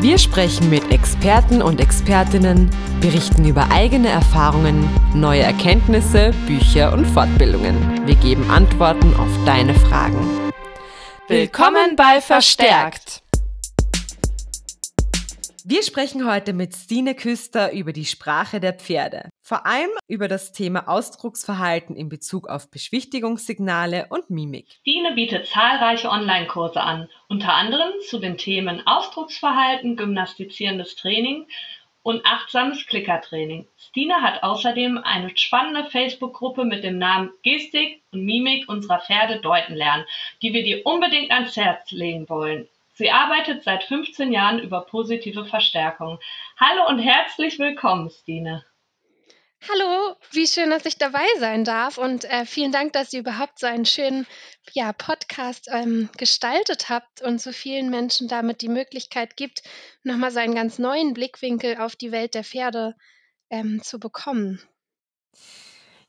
Wir sprechen mit Experten und Expertinnen, berichten über eigene Erfahrungen, neue Erkenntnisse, Bücher und Fortbildungen. Wir geben Antworten auf deine Fragen. Willkommen bei Verstärkt! Wir sprechen heute mit Stine Küster über die Sprache der Pferde. Vor allem über das Thema Ausdrucksverhalten in Bezug auf Beschwichtigungssignale und Mimik. Stine bietet zahlreiche Online-Kurse an, unter anderem zu den Themen Ausdrucksverhalten, gymnastizierendes Training und achtsames Klickertraining. Stine hat außerdem eine spannende Facebook-Gruppe mit dem Namen Gestik und Mimik unserer Pferde deuten lernen, die wir dir unbedingt ans Herz legen wollen. Sie arbeitet seit 15 Jahren über positive Verstärkung. Hallo und herzlich willkommen, Stine. Hallo, wie schön, dass ich dabei sein darf und äh, vielen Dank, dass ihr überhaupt so einen schönen ja, Podcast ähm, gestaltet habt und so vielen Menschen damit die Möglichkeit gibt, nochmal so einen ganz neuen Blickwinkel auf die Welt der Pferde ähm, zu bekommen.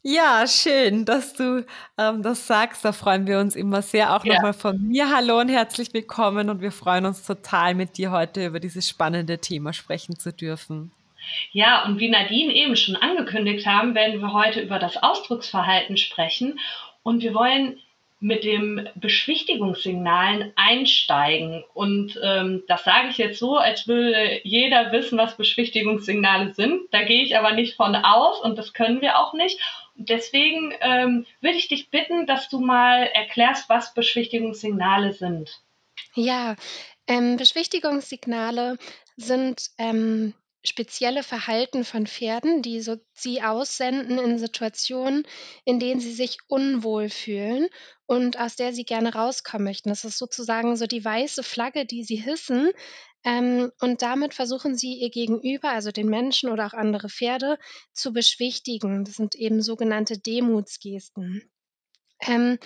Ja, schön, dass du ähm, das sagst. Da freuen wir uns immer sehr. Auch ja. nochmal von mir Hallo und herzlich willkommen. Und wir freuen uns total, mit dir heute über dieses spannende Thema sprechen zu dürfen. Ja, und wie Nadine eben schon angekündigt haben, werden wir heute über das Ausdrucksverhalten sprechen. Und wir wollen mit dem Beschwichtigungssignalen einsteigen. Und ähm, das sage ich jetzt so, als würde jeder wissen, was Beschwichtigungssignale sind. Da gehe ich aber nicht von aus und das können wir auch nicht. Und deswegen ähm, würde ich dich bitten, dass du mal erklärst, was Beschwichtigungssignale sind. Ja, ähm, Beschwichtigungssignale sind ähm, spezielle Verhalten von Pferden, die so sie aussenden in Situationen, in denen sie sich unwohl fühlen und aus der sie gerne rauskommen möchten. Das ist sozusagen so die weiße Flagge, die sie hissen. Ähm, und damit versuchen sie ihr Gegenüber, also den Menschen oder auch andere Pferde, zu beschwichtigen. Das sind eben sogenannte Demutsgesten. Ähm,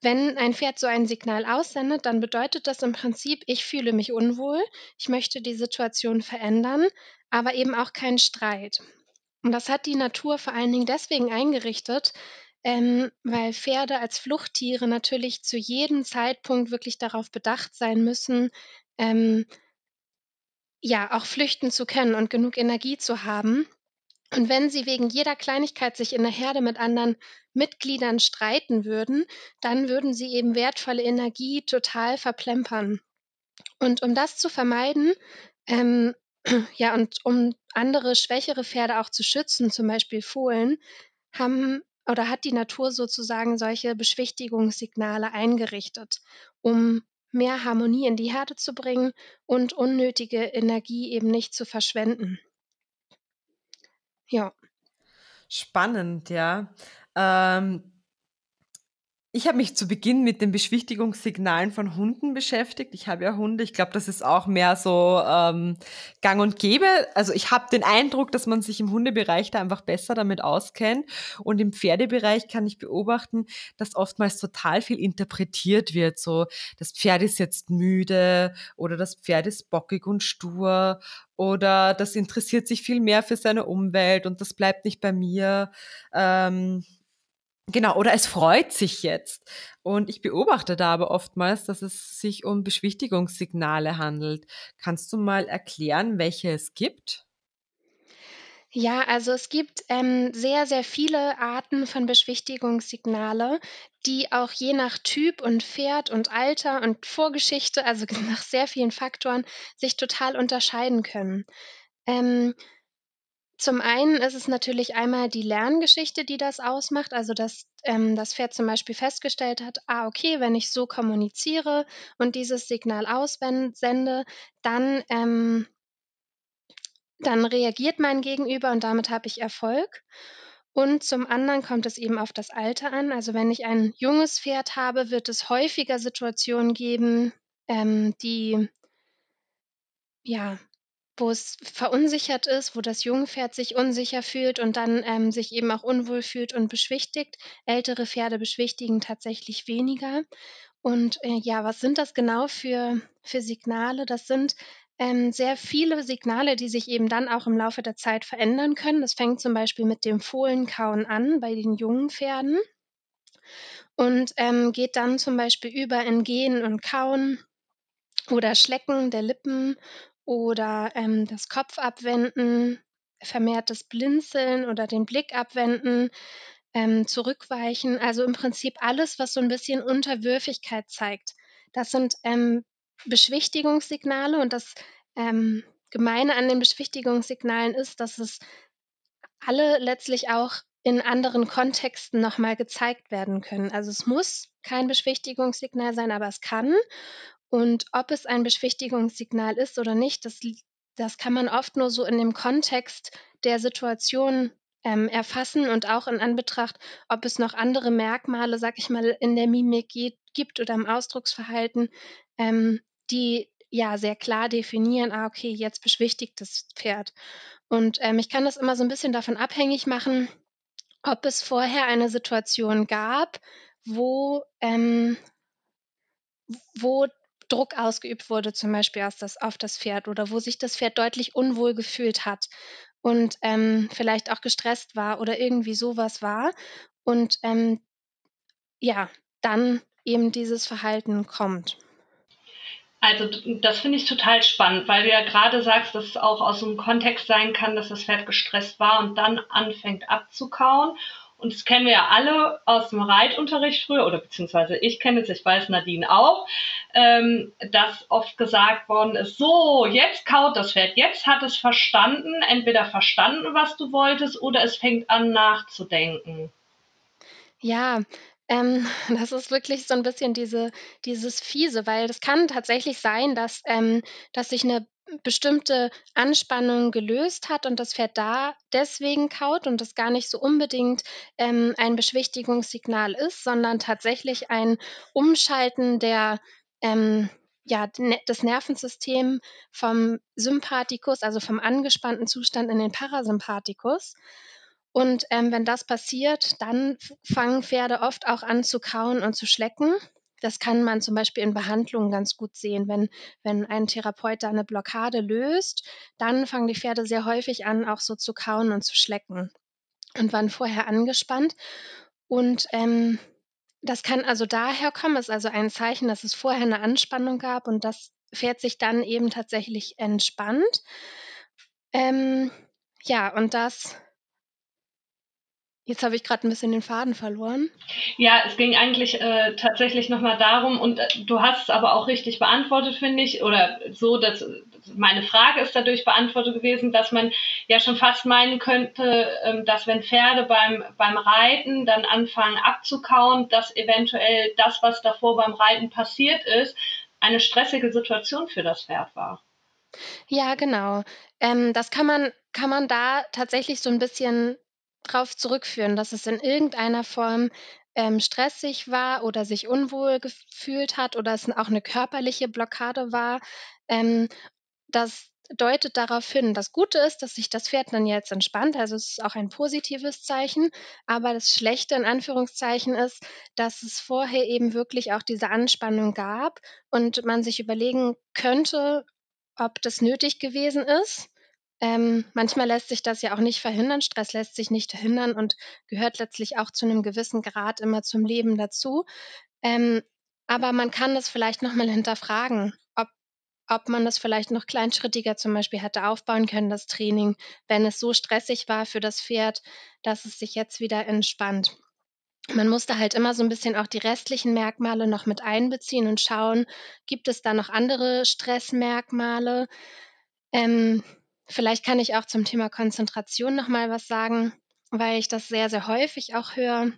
wenn ein Pferd so ein Signal aussendet, dann bedeutet das im Prinzip, ich fühle mich unwohl, ich möchte die Situation verändern, aber eben auch keinen Streit. Und das hat die Natur vor allen Dingen deswegen eingerichtet, ähm, weil Pferde als Fluchttiere natürlich zu jedem Zeitpunkt wirklich darauf bedacht sein müssen, ähm, ja, auch flüchten zu können und genug Energie zu haben. Und wenn sie wegen jeder Kleinigkeit sich in der Herde mit anderen Mitgliedern streiten würden, dann würden sie eben wertvolle Energie total verplempern. Und um das zu vermeiden, ähm, ja, und um andere schwächere Pferde auch zu schützen, zum Beispiel Fohlen, haben oder hat die Natur sozusagen solche Beschwichtigungssignale eingerichtet, um mehr Harmonie in die Herde zu bringen und unnötige Energie eben nicht zu verschwenden. Ja. Spannend, ja. Ähm, ich habe mich zu Beginn mit den Beschwichtigungssignalen von Hunden beschäftigt. Ich habe ja Hunde. Ich glaube, das ist auch mehr so ähm, gang und gäbe. Also ich habe den Eindruck, dass man sich im Hundebereich da einfach besser damit auskennt. Und im Pferdebereich kann ich beobachten, dass oftmals total viel interpretiert wird. So, das Pferd ist jetzt müde oder das Pferd ist bockig und stur oder das interessiert sich viel mehr für seine Umwelt und das bleibt nicht bei mir. Ähm, Genau, oder es freut sich jetzt. Und ich beobachte da aber oftmals, dass es sich um Beschwichtigungssignale handelt. Kannst du mal erklären, welche es gibt? Ja, also es gibt ähm, sehr, sehr viele Arten von Beschwichtigungssignale, die auch je nach Typ und Pferd und Alter und Vorgeschichte, also nach sehr vielen Faktoren, sich total unterscheiden können. Ähm, zum einen ist es natürlich einmal die Lerngeschichte, die das ausmacht, also dass ähm, das Pferd zum Beispiel festgestellt hat, ah, okay, wenn ich so kommuniziere und dieses Signal aussende, dann, ähm, dann reagiert mein Gegenüber und damit habe ich Erfolg. Und zum anderen kommt es eben auf das Alter an. Also wenn ich ein junges Pferd habe, wird es häufiger Situationen geben, ähm, die ja, wo es verunsichert ist, wo das Jungpferd sich unsicher fühlt und dann, ähm, sich eben auch unwohl fühlt und beschwichtigt. Ältere Pferde beschwichtigen tatsächlich weniger. Und, äh, ja, was sind das genau für für Signale? Das sind, ähm, sehr viele Signale, die sich eben dann auch im Laufe der Zeit verändern können. Das fängt zum Beispiel mit dem Fohlenkauen an bei den jungen Pferden und, ähm, geht dann zum Beispiel über in Gehen und Kauen oder Schlecken der Lippen oder, ähm, das Kopfabwenden, vermehrtes Blinzeln oder den Blick abwenden, ähm, zurückweichen. Also, im Prinzip alles, was so 'n bisschen Unterwürfigkeit zeigt. Das sind, ähm, Beschwichtigungssignale und das, ähm, Gemeine an den Beschwichtigungssignalen ist, dass es alle letztlich auch in anderen Kontexten noch mal gezeigt werden können. Also, es muss kein Beschwichtigungssignal sein, aber es kann. Und ob es ein Beschwichtigungssignal ist oder nicht, das das kann man oft nur so in dem Kontext der Situation, ähm, erfassen und auch in Anbetracht, ob es noch andere Merkmale, sage ich mal, in der Mimik gi gibt oder im Ausdrucksverhalten, ähm, die, ja, sehr klar definieren: „Ah, okay, jetzt beschwichtigt das Pferd.“ Und, ähm, ich kann das immer so 'n bisschen davon abhängig machen, ob es vorher eine Situation gab, wo, ähm wo Druck ausgeübt wurde, zum Beispiel aus das auf das Pferd oder wo sich das Pferd deutlich unwohl gefühlt hat und, ähm, vielleicht auch gestresst war oder irgendwie so was war und, ähm, ja, dann eben dieses Verhalten kommt. Also, das finde ich total spannend, weil du ja grade sagst, dass es auch aus 'nem Kontext sein kann, dass das Pferd gestresst war und dann anfängt abzukauen. Und das kennen wir ja alle aus'm Reitunterricht früher oder beziehungsweise ich kenne es, ich weiß, Nadine auch, ähm, dass oft gesagt worden ist: „So, jetzt kaut das Pferd, jetzt hat es verstanden entweder verstanden, was du wolltest, oder es fängt an nachzudenken.“ Ja, ähm, das ist wirklich so 'n bisschen diese dieses Fiese, weil das kann tatsächlich sein, dass ähm, dass sich 'ne bestimmte Anspannung gelöst hat und das Pferd da deswegen kaut und das gar nicht so unbedingt, ähm, ein Beschwichtigungssignal ist, sondern tatsächlich ein Umschalten der, ähm, ja, ne das Nervensystem vom Sympathikus, also vom angespannten Zustand in den Parasympathikus. Und, ähm, wenn das passiert, dann fangen Pferde oft auch an zu kauen und zu schlecken. Das kann man zum Beispiel in Behandlungen ganz gut sehen. Wenn wenn ein Therapeut da 'ne Blockade löst, dann fangen die Pferde sehr häufig an, auch so zu kauen und zu schlecken und waren vorher angespannt. Und, ähm, das kann also daher kommen, ist also ein Zeichen, dass es vorher 'ne Anspannung gab und das Pferd sich dann eben tatsächlich entspannt. Ähm, ja, und das Jetzt habe ich grad 'n bisschen den Faden verloren. Ja, es ging eigentlich, äh, tatsächlich noch mal darum und, äh, du hast es aber auch richtig beantwortet, finde ich, oder so, dass meine Frage ist dadurch beantwortet gewesen, dass man ja schon fast meinen könnte, ähm, dass wenn Pferde beim beim Reiten dann anfangen abzukauen, dass eventuell das, was davor beim Reiten passiert ist, eine stressige Situation für das Pferd war. Ja, genau. Ähm, das kann man kann man da tatsächlich so 'n bisschen drauf zurückführen, dass es in irgendeiner Form, ähm, stressig war oder sich unwohl gefühlt hat oder es auch 'ne körperliche Blockade war. Ähm, das deutet darauf hin. Das Gute ist, dass sich das Pferd dann jetzt entspannt, also es ist auch ein positives Zeichen, aber das Schlechte in Anführungszeichen ist, dass es vorher eben wirklich auch diese Anspannung gab und man sich überlegen könnte, ob das nötig gewesen ist. Ähm, manchmal lässt sich das ja auch nicht verhindern. Stress lässt sich nicht verhindern und gehört letztlich auch zu 'nem gewissen Grad immer zum Leben dazu. Ähm, aber man kann das vielleicht noch mal hinterfragen, ob ob man das vielleicht noch kleinschrittiger zum Beispiel hätte aufbauen können, das Training, wenn es so stressig war für das Pferd, dass es sich jetzt wieder entspannt. Man muss da halt immer so 'n bisschen auch die restlichen Merkmale noch mit einbeziehen und schauen, gibt es da noch andere Stressmerkmale? Ähm, vielleicht kann ich auch zum Thema Konzentration noch mal was sagen, weil ich das sehr, sehr häufig auch höre,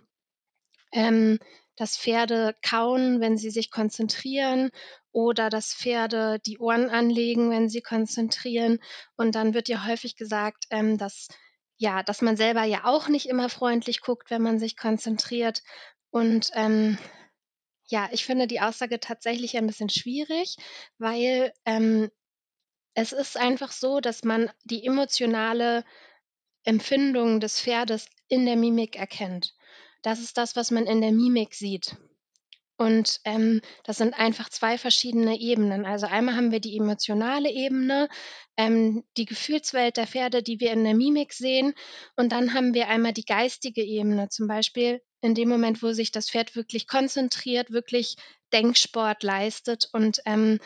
ähm, dass Pferde kauen, wenn sie sich konzentrieren oder dass Pferde die Ohren anlegen, wenn sie konzentrieren. Und dann wird ja häufig gesagt, ähm, dass ja, dass man selber ja auch nicht immer freundlich guckt, wenn man sich konzentriert. Und, ähm, ja, ich finde die Aussage tatsächlich ein bisschen schwierig, weil, ähm Es ist einfach so, dass man die emotionale Empfindung des Pferdes in der Mimik erkennt. Das ist das, was man in der Mimik sieht. Und ähm, das sind einfach zwei verschiedene Ebenen. Also einmal haben wir die emotionale Ebene, ähm, die Gefühlswelt der Pferde, die wir in der Mimik sehen. Und dann haben wir einmal die geistige Ebene, zum Beispiel in dem Moment, wo sich das Pferd wirklich konzentriert, wirklich Denksport leistet und ähm,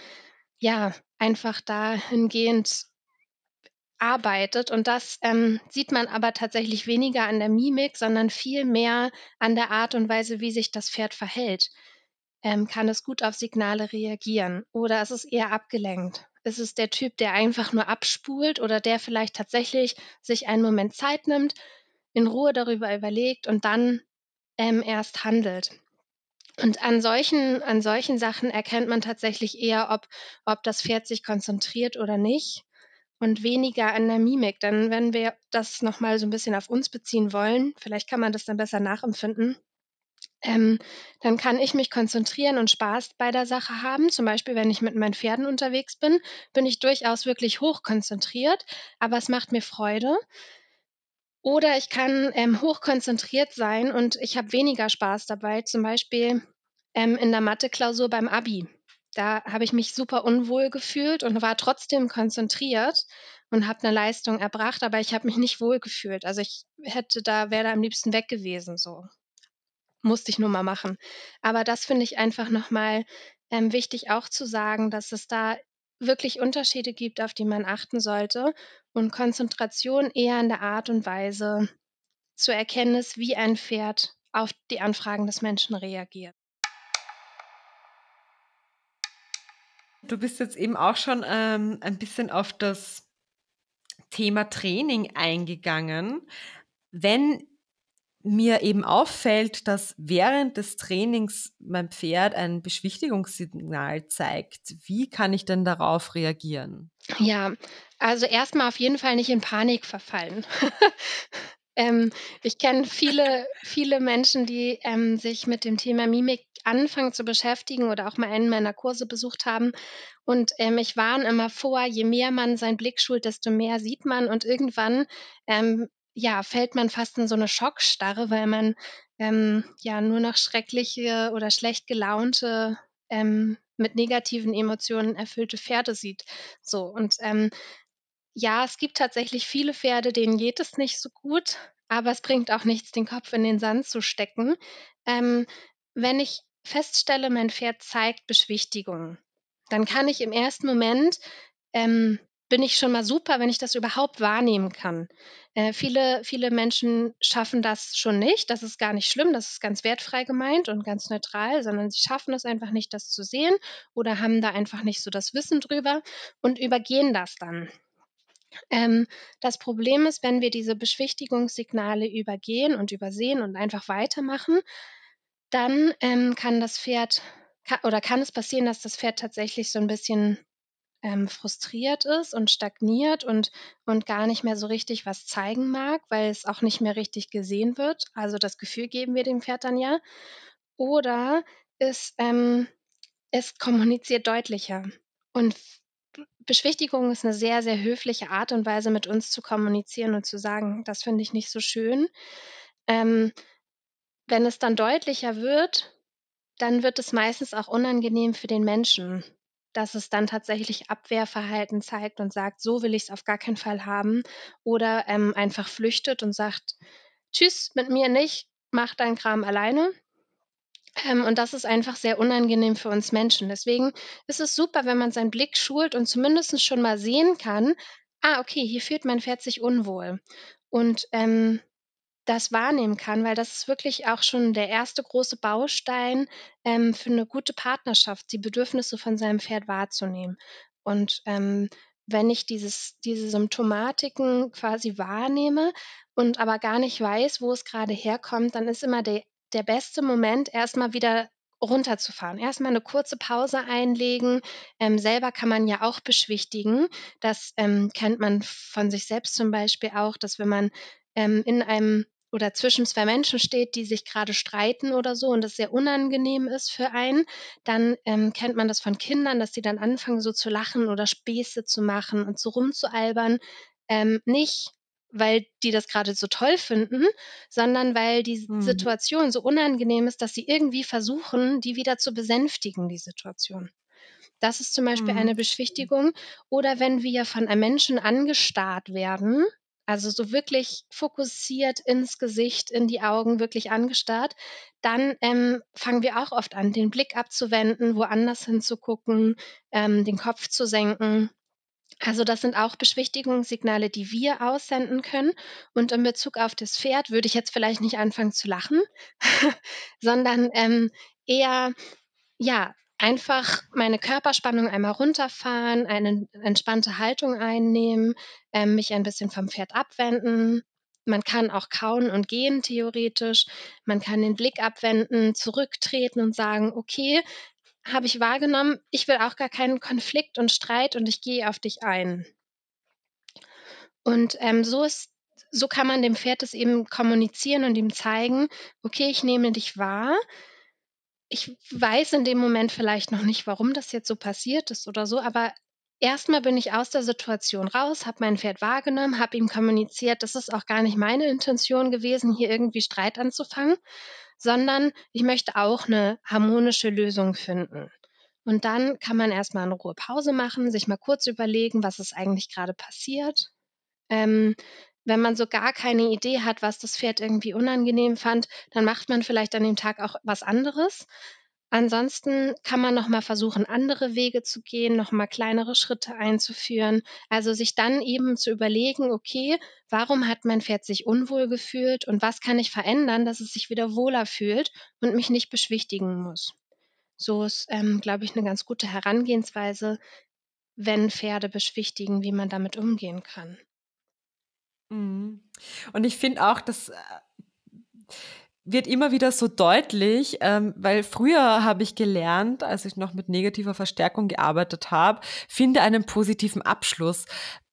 ja, einfach dahingehend arbeitet. Und das ähm, sieht man aber tatsächlich weniger an der Mimik, sondern viel mehr an der Art und Weise, wie sich das Pferd verhält ähm, kann es gut auf Signale reagieren oder ist es eher abgelenkt? Ist es der Typ, der einfach nur abspult oder der vielleicht tatsächlich sich einen Moment Zeit nimmt, in Ruhe darüber überlegt und dann ähm, erst handelt? Und an solchen, an solchen Sachen erkennt man tatsächlich eher, ob, ob das Pferd sich konzentriert oder nicht und weniger an der Mimik. Denn wenn wir das nochmal so ein bisschen auf uns beziehen wollen, vielleicht kann man das dann besser nachempfinden, ähm, dann kann ich mich konzentrieren und Spaß bei der Sache haben. Zum Beispiel, wenn ich mit meinen Pferden unterwegs bin, bin ich durchaus wirklich hochkonzentriert, aber es macht mir Freude. Oder ich kann ähm, hochkonzentriert sein und ich habe weniger Spaß dabei, zum Beispiel ähm, in der Mathe-Klausur beim Abi. Da habe ich mich super unwohl gefühlt und war trotzdem konzentriert und habe eine Leistung erbracht, aber ich habe mich nicht wohl gefühlt. Also ich hätte da, wäre da am liebsten weg gewesen so musste ich nur mal machen. Aber das finde ich einfach nochmal ähm, wichtig auch zu sagen, dass es da wirklich Unterschiede gibt, auf die man achten sollte und Konzentration eher in der Art und Weise zu erkennen ist, wie ein Pferd auf die Anfragen des Menschen reagiert. Du bist jetzt eben auch schon ähm, ein bisschen auf das Thema Training eingegangen. Wenn mir eben auffällt, dass während des Trainings mein Pferd ein Beschwichtigungssignal zeigt. Wie kann ich denn darauf reagieren? Ja, also erstmal auf jeden Fall nicht in Panik verfallen. ähm, ich kenne viele, viele Menschen, die ähm, sich mit dem Thema Mimik anfangen zu beschäftigen oder auch mal einen meiner Kurse besucht haben. Und ähm, ich warne immer vor, je mehr man seinen Blick schult, desto mehr sieht man. Und irgendwann ähm, ja, fällt man fast in so eine Schockstarre, weil man, ähm, ja, nur noch schreckliche oder schlecht gelaunte, ähm, mit negativen Emotionen erfüllte Pferde sieht. So und, ähm, ja, es gibt tatsächlich viele Pferde, denen geht es nicht so gut, aber es bringt auch nichts, den Kopf in den Sand zu stecken. Ähm, wenn ich feststelle, mein Pferd zeigt Beschwichtigung, dann kann ich im ersten Moment, ähm, bin ich schon mal super, wenn ich das überhaupt wahrnehmen kann. Äh, viele, viele Menschen schaffen das schon nicht. Das ist gar nicht schlimm, das ist ganz wertfrei gemeint und ganz neutral, sondern sie schaffen es einfach nicht, das zu sehen oder haben da einfach nicht so das Wissen drüber und übergehen das dann. Ähm, das Problem ist, wenn wir diese Beschwichtigungssignale übergehen und übersehen und einfach weitermachen, dann ähm, kann das Pferd oder kann es passieren, dass das Pferd tatsächlich so ein bisschen ähm, frustriert ist und stagniert und, und gar nicht mehr so richtig was zeigen mag, weil es auch nicht mehr richtig gesehen wird. Also das Gefühl geben wir dem Pferd dann ja. Oder es, ähm, es kommuniziert deutlicher. Und Beschwichtigung ist eine sehr, sehr höfliche Art und Weise, mit uns zu kommunizieren und zu sagen, das finde ich nicht so schön. Ähm, wenn es dann deutlicher wird, dann wird es meistens auch unangenehm für den Menschen dass es dann tatsächlich Abwehrverhalten zeigt und sagt, so will ich es auf gar keinen Fall haben. Oder ähm, einfach flüchtet und sagt, tschüss, mit mir nicht, mach deinen Kram alleine. Ähm, und das ist einfach sehr unangenehm für uns Menschen. Deswegen ist es super, wenn man seinen Blick schult und zumindest schon mal sehen kann, ah, okay, hier fühlt mein Pferd sich unwohl. Und ähm, das wahrnehmen kann, weil das ist wirklich auch schon der erste große Baustein ähm, für eine gute Partnerschaft, die Bedürfnisse von seinem Pferd wahrzunehmen. Und ähm, wenn ich dieses, diese Symptomatiken quasi wahrnehme und aber gar nicht weiß, wo es gerade herkommt, dann ist immer der, der beste Moment, erstmal wieder runterzufahren. Erstmal eine kurze Pause einlegen. Ähm, selber kann man ja auch beschwichtigen. Das ähm, kennt man von sich selbst zum Beispiel auch, dass wenn man ähm, in einem oder zwischen zwei Menschen steht, die sich gerade streiten oder so und das sehr unangenehm ist für einen, dann ähm, kennt man das von Kindern, dass die dann anfangen so zu lachen oder Späße zu machen und so rumzualbern. Ähm, nicht, weil die das gerade so toll finden, sondern weil die mhm. Situation so unangenehm ist, dass sie irgendwie versuchen, die wieder zu besänftigen, die Situation. Das ist zum Beispiel mhm. eine Beschwichtigung. Oder wenn wir von einem Menschen angestarrt werden, also so wirklich fokussiert ins Gesicht, in die Augen, wirklich angestarrt, dann ähm, fangen wir auch oft an, den Blick abzuwenden, woanders hinzugucken, ähm, den Kopf zu senken. Also das sind auch Beschwichtigungssignale, die wir aussenden können. Und in Bezug auf das Pferd würde ich jetzt vielleicht nicht anfangen zu lachen, sondern ähm, eher ja einfach meine Körperspannung einmal runterfahren, eine entspannte Haltung einnehmen, äh, mich ein bisschen vom Pferd abwenden. Man kann auch kauen und gehen theoretisch. Man kann den Blick abwenden, zurücktreten und sagen, okay, habe ich wahrgenommen, ich will auch gar keinen Konflikt und Streit und ich gehe auf dich ein. Und ähm, so ist so kann man dem Pferd es eben kommunizieren und ihm zeigen, okay, ich nehme dich wahr, ich weiß in dem Moment vielleicht noch nicht, warum das jetzt so passiert ist oder so, aber erstmal bin ich aus der Situation raus, habe mein Pferd wahrgenommen, habe ihm kommuniziert, das ist auch gar nicht meine Intention gewesen, hier irgendwie Streit anzufangen, sondern ich möchte auch eine harmonische Lösung finden. Und dann kann man erstmal eine Ruhe Pause machen, sich mal kurz überlegen, was ist eigentlich gerade passiert. Ähm, wenn man so gar keine Idee hat, was das Pferd irgendwie unangenehm fand, dann macht man vielleicht an dem Tag auch was anderes. Ansonsten kann man noch mal versuchen, andere Wege zu gehen, noch mal kleinere Schritte einzuführen. Also sich dann eben zu überlegen, okay, warum hat mein Pferd sich unwohl gefühlt und was kann ich verändern, dass es sich wieder wohler fühlt und mich nicht beschwichtigen muss. So ist, ähm, glaube ich, eine ganz gute Herangehensweise, wenn Pferde beschwichtigen, wie man damit umgehen kann. Mhm. Und ich finde auch, das äh, wird immer wieder so deutlich, ähm, weil früher habe ich gelernt, als ich noch mit negativer Verstärkung gearbeitet habe, finde einen positiven Abschluss.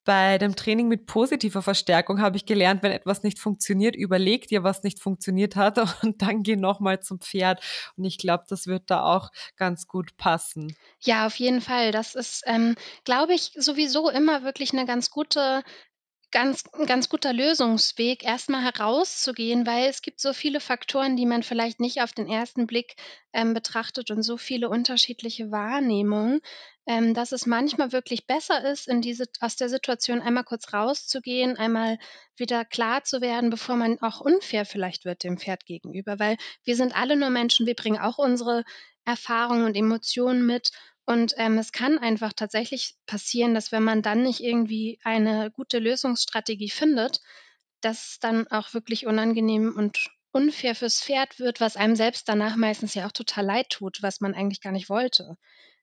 Bei dem Training mit positiver Verstärkung habe ich gelernt, wenn etwas nicht funktioniert, überleg dir, was nicht funktioniert hat und dann geh nochmal zum Pferd. Und ich glaube, das wird da auch ganz gut passen. Ja, auf jeden Fall. Das ist, ähm, glaube ich, sowieso immer wirklich eine ganz gute ganz 'n ganz guter Lösungsweg, erstmal herauszugehen, weil es gibt so viele Faktoren, die man vielleicht nicht auf den ersten Blick, ähm, betrachtet und so viele unterschiedliche Wahrnehmungen, ähm, dass es manchmal wirklich besser ist, in diese aus der Situation einmal kurz rauszugehen, einmal wieder klar zu werden, bevor man auch unfair vielleicht wird dem Pferd gegenüber. Weil wir sind alle nur Menschen, wir bringen auch unsere Erfahrungen und Emotionen mit und, ähm, es kann einfach tatsächlich passieren, dass wenn man dann nicht irgendwie eine gute Lösungsstrategie findet, dass es dann auch wirklich unangenehm und unfair fürs Pferd wird, was einem selbst danach meistens ja auch total leid tut, was man eigentlich gar nicht wollte.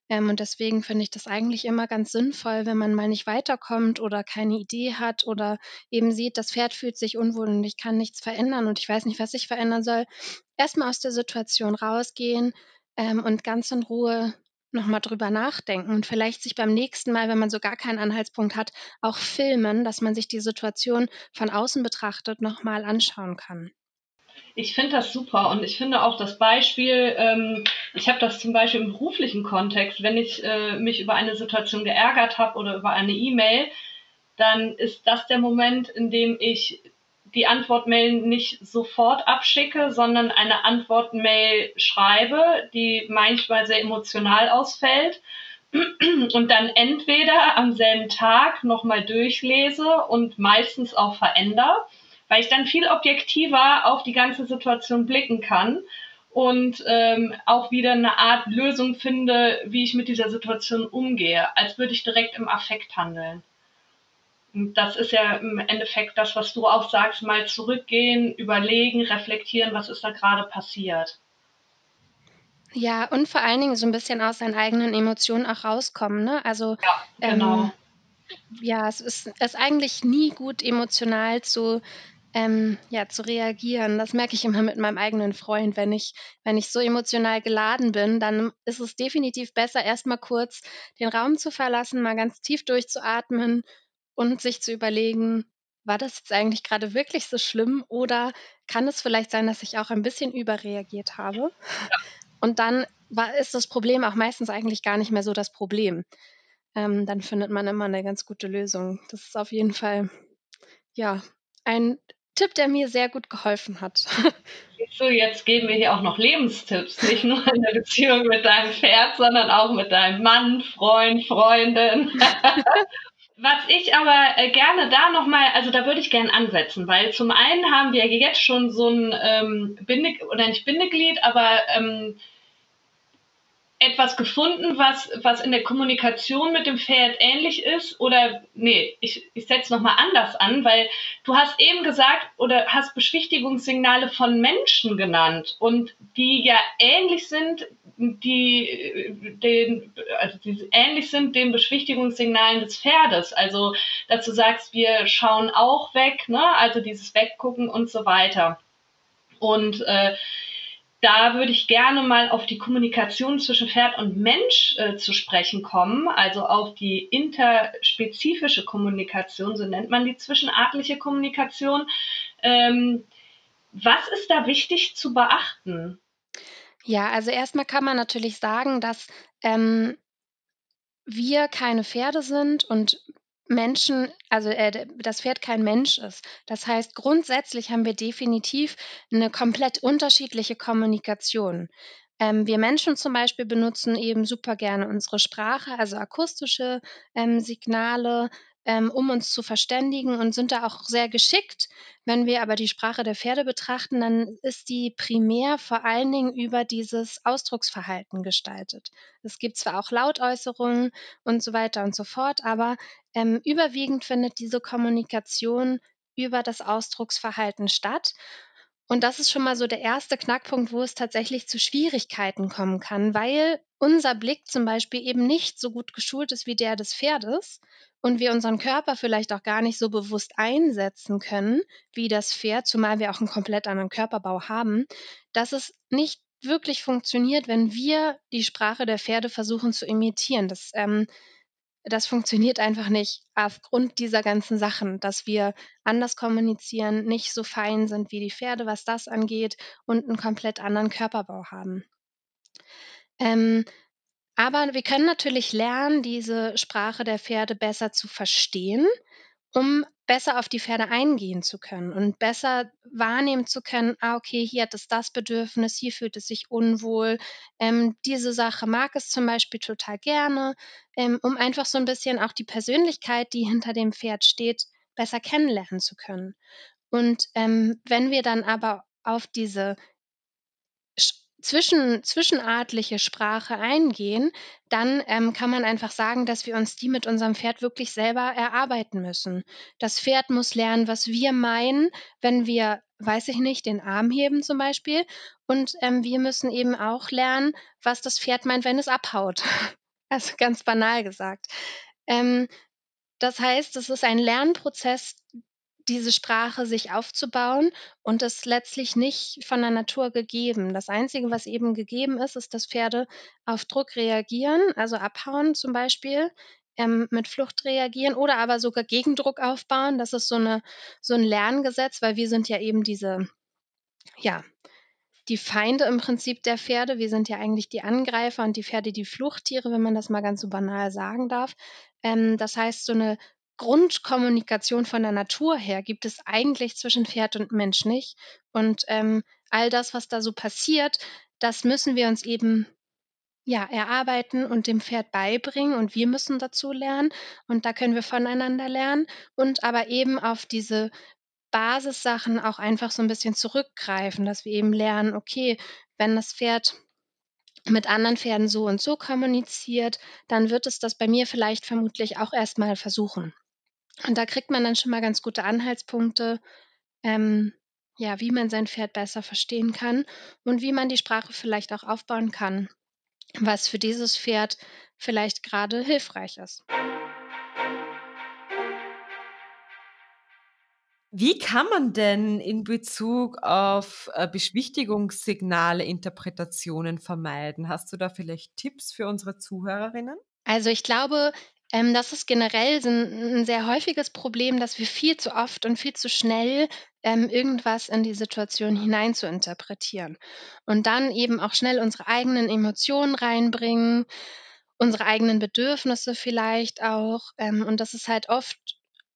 Ähm, und deswegen finde ich das eigentlich immer ganz sinnvoll, wenn man mal nicht weiterkommt oder keine Idee hat oder eben sieht, das Pferd fühlt sich unwohl und ich kann nichts verändern und ich weiß nicht, was ich verändern soll, erstmal aus der Situation rausgehen, ähm, und ganz in Ruhe noch mal drüber nachdenken und vielleicht sich beim nächsten Mal, wenn man so gar keinen Anhaltspunkt hat, auch filmen, dass man sich die Situation von außen betrachtet noch mal anschauen kann. Ich finde das super und ich finde auch das Beispiel, ähm, ich habe das zum Beispiel im beruflichen Kontext, wenn ich äh, mich über eine Situation geärgert habe oder über eine E-Mail, dann ist das der Moment, in dem ich die Antwortmail nicht sofort abschicke, sondern eine Antwortmail schreibe, die manchmal sehr emotional ausfällt und dann entweder am selben Tag nochmal durchlese und meistens auch verändere, weil ich dann viel objektiver auf die ganze Situation blicken kann und ähm, auch wieder eine Art Lösung finde, wie ich mit dieser Situation umgehe, als würde ich direkt im Affekt handeln. Das ist ja im Endeffekt das, was du auch sagst, mal zurückgehen, überlegen, reflektieren, was ist da gerade passiert. Ja, und vor allen Dingen so ein bisschen aus seinen eigenen Emotionen auch rauskommen, ne? Also, Ja, genau. ähm, ja, es ist ist eigentlich nie gut, emotional zu ähm, ja, zu reagieren. Das merke ich immer mit meinem eigenen Freund. Wenn ich wenn ich so emotional geladen bin, dann ist es definitiv besser, erst mal kurz den Raum zu verlassen, mal ganz tief durchzuatmen und sich zu überlegen, war das jetzt eigentlich gerade wirklich so schlimm oder kann es vielleicht sein, dass ich auch ein bisschen überreagiert habe? Und dann war, ist das Problem auch meistens eigentlich gar nicht mehr so das Problem. Ähm, dann findet man immer eine ganz gute Lösung. Das ist auf jeden Fall, ja, ein Tipp, der mir sehr gut geholfen hat. So, jetzt geben wir hier auch noch Lebenstipps, nicht nur in der Beziehung mit deinem Pferd, sondern auch mit deinem Mann, Freund, Freundin. Was ich aber äh, gerne da nochmal, also da würde ich gerne ansetzen, weil zum einen haben wir jetzt schon so ein ähm, Binde, oder nicht Bindeglied, aber ähm, etwas gefunden, was, was in der Kommunikation mit dem Pferd ähnlich ist? Oder nee, ich, ich setze nochmal anders an, weil du hast eben gesagt oder hast Beschwichtigungssignale von Menschen genannt und die ja ähnlich sind, die, den, also die ähnlich sind den Beschwichtigungssignalen des Pferdes. Also, dass du sagst, wir schauen auch weg, ne? also dieses Weggucken und so weiter. Und äh, da würde ich gerne mal auf die Kommunikation zwischen Pferd und Mensch äh, zu sprechen kommen, also auf die interspezifische Kommunikation, so nennt man die zwischenartliche Kommunikation. Ähm, was ist da wichtig zu beachten? Ja, also erstmal kann man natürlich sagen, dass ähm, wir keine Pferde sind und Menschen also, äh, das Pferd kein Mensch ist. Das heißt, grundsätzlich haben wir definitiv eine komplett unterschiedliche Kommunikation. Ähm, wir Menschen zum Beispiel benutzen eben super gerne unsere Sprache, also akustische, ähm, Signale, ähm, um uns zu verständigen und sind da auch sehr geschickt. Wenn wir aber die Sprache der Pferde betrachten, dann ist die primär vor allen Dingen über dieses Ausdrucksverhalten gestaltet. Es gibt zwar auch Lautäußerungen und so weiter und so fort, aber ähm, überwiegend findet diese Kommunikation über das Ausdrucksverhalten statt. Und das ist schon mal so der erste Knackpunkt, wo es tatsächlich zu Schwierigkeiten kommen kann, weil unser Blick zum Beispiel eben nicht so gut geschult ist wie der des Pferdes und wir unseren Körper vielleicht auch gar nicht so bewusst einsetzen können wie das Pferd, zumal wir auch einen komplett anderen Körperbau haben, dass es nicht wirklich funktioniert, wenn wir die Sprache der Pferde versuchen zu imitieren. Das ähm, das funktioniert einfach nicht aufgrund dieser ganzen Sachen, dass wir anders kommunizieren, nicht so fein sind wie die Pferde, was das angeht und einen komplett anderen Körperbau haben. Ähm, aber wir können natürlich lernen, diese Sprache der Pferde besser zu verstehen, um besser auf die Pferde eingehen zu können und besser wahrnehmen zu können, ah, okay, hier hat es das Bedürfnis, hier fühlt es sich unwohl, ähm, diese Sache mag es zum Beispiel total gerne, ähm, um einfach so ein bisschen auch die Persönlichkeit, die hinter dem Pferd steht, besser kennenlernen zu können. Und ähm, wenn wir dann aber auf diese zwischen, zwischenartliche Sprache eingehen, dann ähm, kann man einfach sagen, dass wir uns die mit unserem Pferd wirklich selber erarbeiten müssen. Das Pferd muss lernen, was wir meinen, wenn wir, weiß ich nicht, den Arm heben zum Beispiel. Und ähm, wir müssen eben auch lernen, was das Pferd meint, wenn es abhaut. Also ganz banal gesagt. Ähm, das heißt, es ist ein Lernprozess, diese Sprache sich aufzubauen und das letztlich nicht von der Natur gegeben. Das Einzige, was eben gegeben ist, ist, dass Pferde auf Druck reagieren, also abhauen zum Beispiel, ähm, mit Flucht reagieren oder aber sogar Gegendruck aufbauen. Das ist so, eine, so ein Lerngesetz, weil wir sind ja eben diese, ja, die Feinde im Prinzip der Pferde. Wir sind ja eigentlich die Angreifer und die Pferde die Fluchttiere, wenn man das mal ganz so banal sagen darf. Ähm, das heißt, so eine Grundkommunikation von der Natur her gibt es eigentlich zwischen Pferd und Mensch nicht. Und ähm, all das, was da so passiert, das müssen wir uns eben ja, erarbeiten und dem Pferd beibringen und wir müssen dazu lernen und da können wir voneinander lernen und aber eben auf diese Basissachen auch einfach so ein bisschen zurückgreifen, dass wir eben lernen, okay, wenn das Pferd mit anderen Pferden so und so kommuniziert, dann wird es das bei mir vielleicht vermutlich auch erstmal versuchen. Und da kriegt man dann schon mal ganz gute Anhaltspunkte, ähm, ja, wie man sein Pferd besser verstehen kann und wie man die Sprache vielleicht auch aufbauen kann, was für dieses Pferd vielleicht gerade hilfreich ist. Wie kann man denn in Bezug auf äh, Beschwichtigungssignale Interpretationen vermeiden? Hast du da vielleicht Tipps für unsere Zuhörerinnen? Also ich glaube, Ähm, das ist generell ein, ein sehr häufiges Problem, dass wir viel zu oft und viel zu schnell ähm, irgendwas in die Situation hinein zu interpretieren und dann eben auch schnell unsere eigenen Emotionen reinbringen, unsere eigenen Bedürfnisse vielleicht auch. Ähm, und das ist halt oft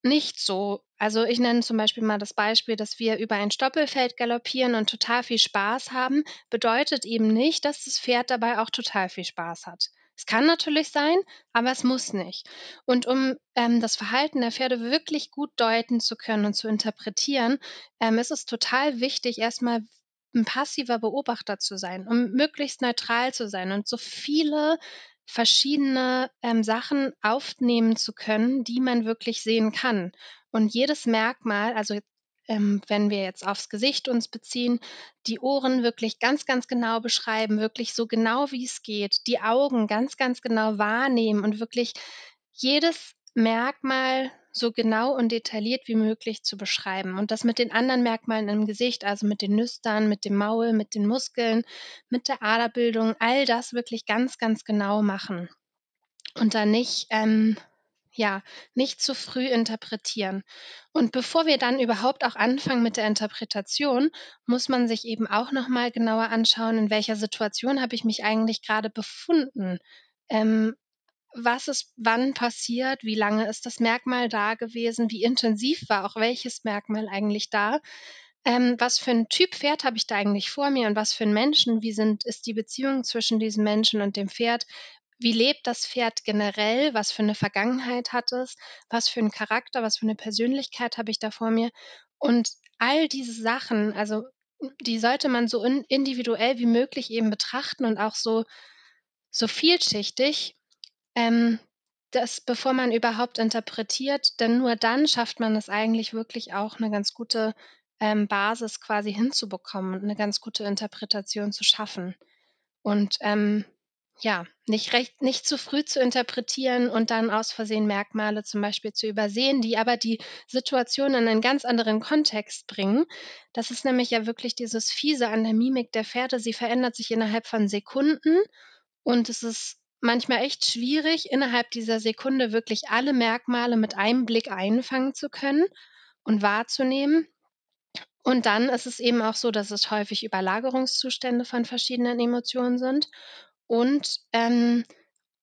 nicht so. Also ich nenne zum Beispiel mal das Beispiel, dass wir über ein Stoppelfeld galoppieren und total viel Spaß haben, bedeutet eben nicht, dass das Pferd dabei auch total viel Spaß hat. Es kann natürlich sein, aber es muss nicht. Und um ähm, das Verhalten der Pferde wirklich gut deuten zu können und zu interpretieren, ähm, ist es total wichtig, erstmal ein passiver Beobachter zu sein, um möglichst neutral zu sein und so viele verschiedene ähm, Sachen aufnehmen zu können, die man wirklich sehen kann. Und jedes Merkmal, also ähm, wenn wir jetzt aufs Gesicht uns beziehen, die Ohren wirklich ganz, ganz genau beschreiben, wirklich so genau wie es geht, die Augen ganz, ganz genau wahrnehmen und wirklich jedes Merkmal so genau und detailliert wie möglich zu beschreiben. Und das mit den anderen Merkmalen im Gesicht, also mit den Nüstern, mit dem Maul, mit den Muskeln, mit der Aderbildung, all das wirklich ganz, ganz genau machen. Und dann nicht ähm, ja, nicht zu früh interpretieren. Und bevor wir dann überhaupt auch anfangen mit der Interpretation, muss man sich eben auch noch mal genauer anschauen, in welcher Situation habe ich mich eigentlich gerade befunden? Ähm, was ist wann passiert? Wie lange ist das Merkmal da gewesen? Wie intensiv war auch welches Merkmal eigentlich da? Ähm, was für ein Typ Pferd habe ich da eigentlich vor mir und was für ein Menschen? Wie sind, ist die Beziehung zwischen diesem Menschen und dem Pferd? Wie lebt das Pferd generell? Was für eine Vergangenheit hat es? Was für einen Charakter, was für eine Persönlichkeit habe ich da vor mir? Und all diese Sachen, also die sollte man so individuell wie möglich eben betrachten und auch so, so vielschichtig, ähm, dass, bevor man überhaupt interpretiert, denn nur dann schafft man es eigentlich wirklich auch eine ganz gute ähm, Basis quasi hinzubekommen und eine ganz gute Interpretation zu schaffen. Und ähm, ja, nicht recht nicht zu früh zu interpretieren und dann aus Versehen Merkmale zum Beispiel zu übersehen, die aber die Situation in einen ganz anderen Kontext bringen. Das ist nämlich ja wirklich dieses Fiese an der Mimik der Pferde. Sie verändert sich innerhalb von Sekunden und es ist manchmal echt schwierig, innerhalb dieser Sekunde wirklich alle Merkmale mit einem Blick einfangen zu können und wahrzunehmen. Und dann ist es eben auch so, dass es häufig Überlagerungszustände von verschiedenen Emotionen sind und ähm,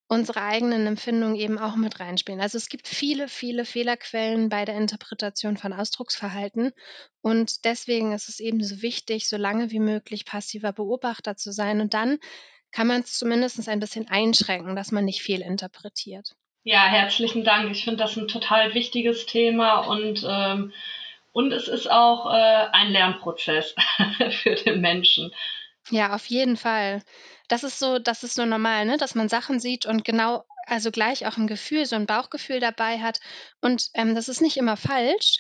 unsere eigenen Empfindungen eben auch mit reinspielen. Also es gibt viele, viele Fehlerquellen bei der Interpretation von Ausdrucksverhalten und deswegen ist es eben so wichtig, so lange wie möglich passiver Beobachter zu sein und dann kann man es zumindest ein bisschen einschränken, dass man nicht viel interpretiert. Ja, herzlichen Dank. Ich finde das ein total wichtiges Thema und ähm, und es ist auch äh, ein Lernprozess für den Menschen. Ja, auf jeden Fall. Das ist so das ist so normal, ne, dass man Sachen sieht und genau also gleich auch ein Gefühl, so ein Bauchgefühl dabei hat. Und, ähm, das ist nicht immer falsch,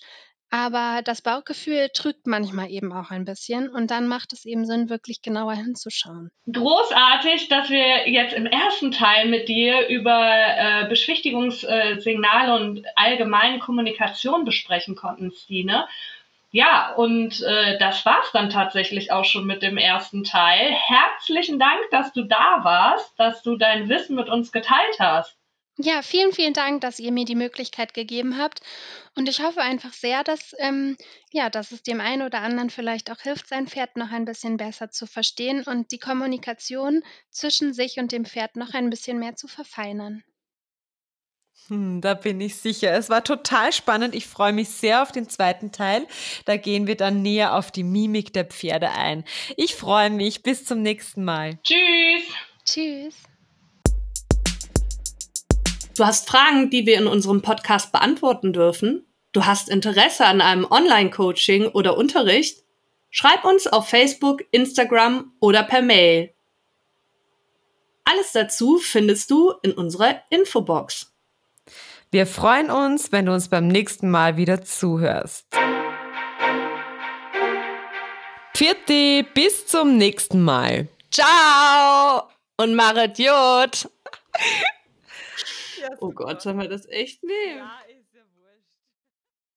aber das Bauchgefühl trügt manchmal eben auch ein bisschen und dann macht es eben Sinn, wirklich genauer hinzuschauen. Großartig, dass wir jetzt im ersten Teil mit dir über, äh, Beschwichtigungssignale und allgemeine Kommunikation besprechen konnten, Stine. Ja, und äh, das war's dann tatsächlich auch schon mit dem ersten Teil. Herzlichen Dank, dass du da warst, dass du dein Wissen mit uns geteilt hast. Ja, vielen, vielen Dank, dass ihr mir die Möglichkeit gegeben habt. Und ich hoffe einfach sehr, dass, ähm, ja, dass es dem einen oder anderen vielleicht auch hilft, sein Pferd noch ein bisschen besser zu verstehen und die Kommunikation zwischen sich und dem Pferd noch ein bisschen mehr zu verfeinern. Hm, da bin ich sicher. Es war total spannend. Ich freue mich sehr auf den zweiten Teil. Da gehen wir dann näher auf die Mimik der Pferde ein. Ich freue mich. Bis zum nächsten Mal. Tschüss. Tschüss. Du hast Fragen, die wir in unserem Podcast beantworten dürfen? Du hast Interesse an einem Online-Coaching oder Unterricht? Schreib uns auf Facebook, Instagram oder per Mail. Alles dazu findest du in unserer Infobox. Wir freuen uns, wenn du uns beim nächsten Mal wieder zuhörst. Vierte, bis zum nächsten Mal. Ciao und Maret Jod. oh Gott, sollen wir das echt nehmen? Ja,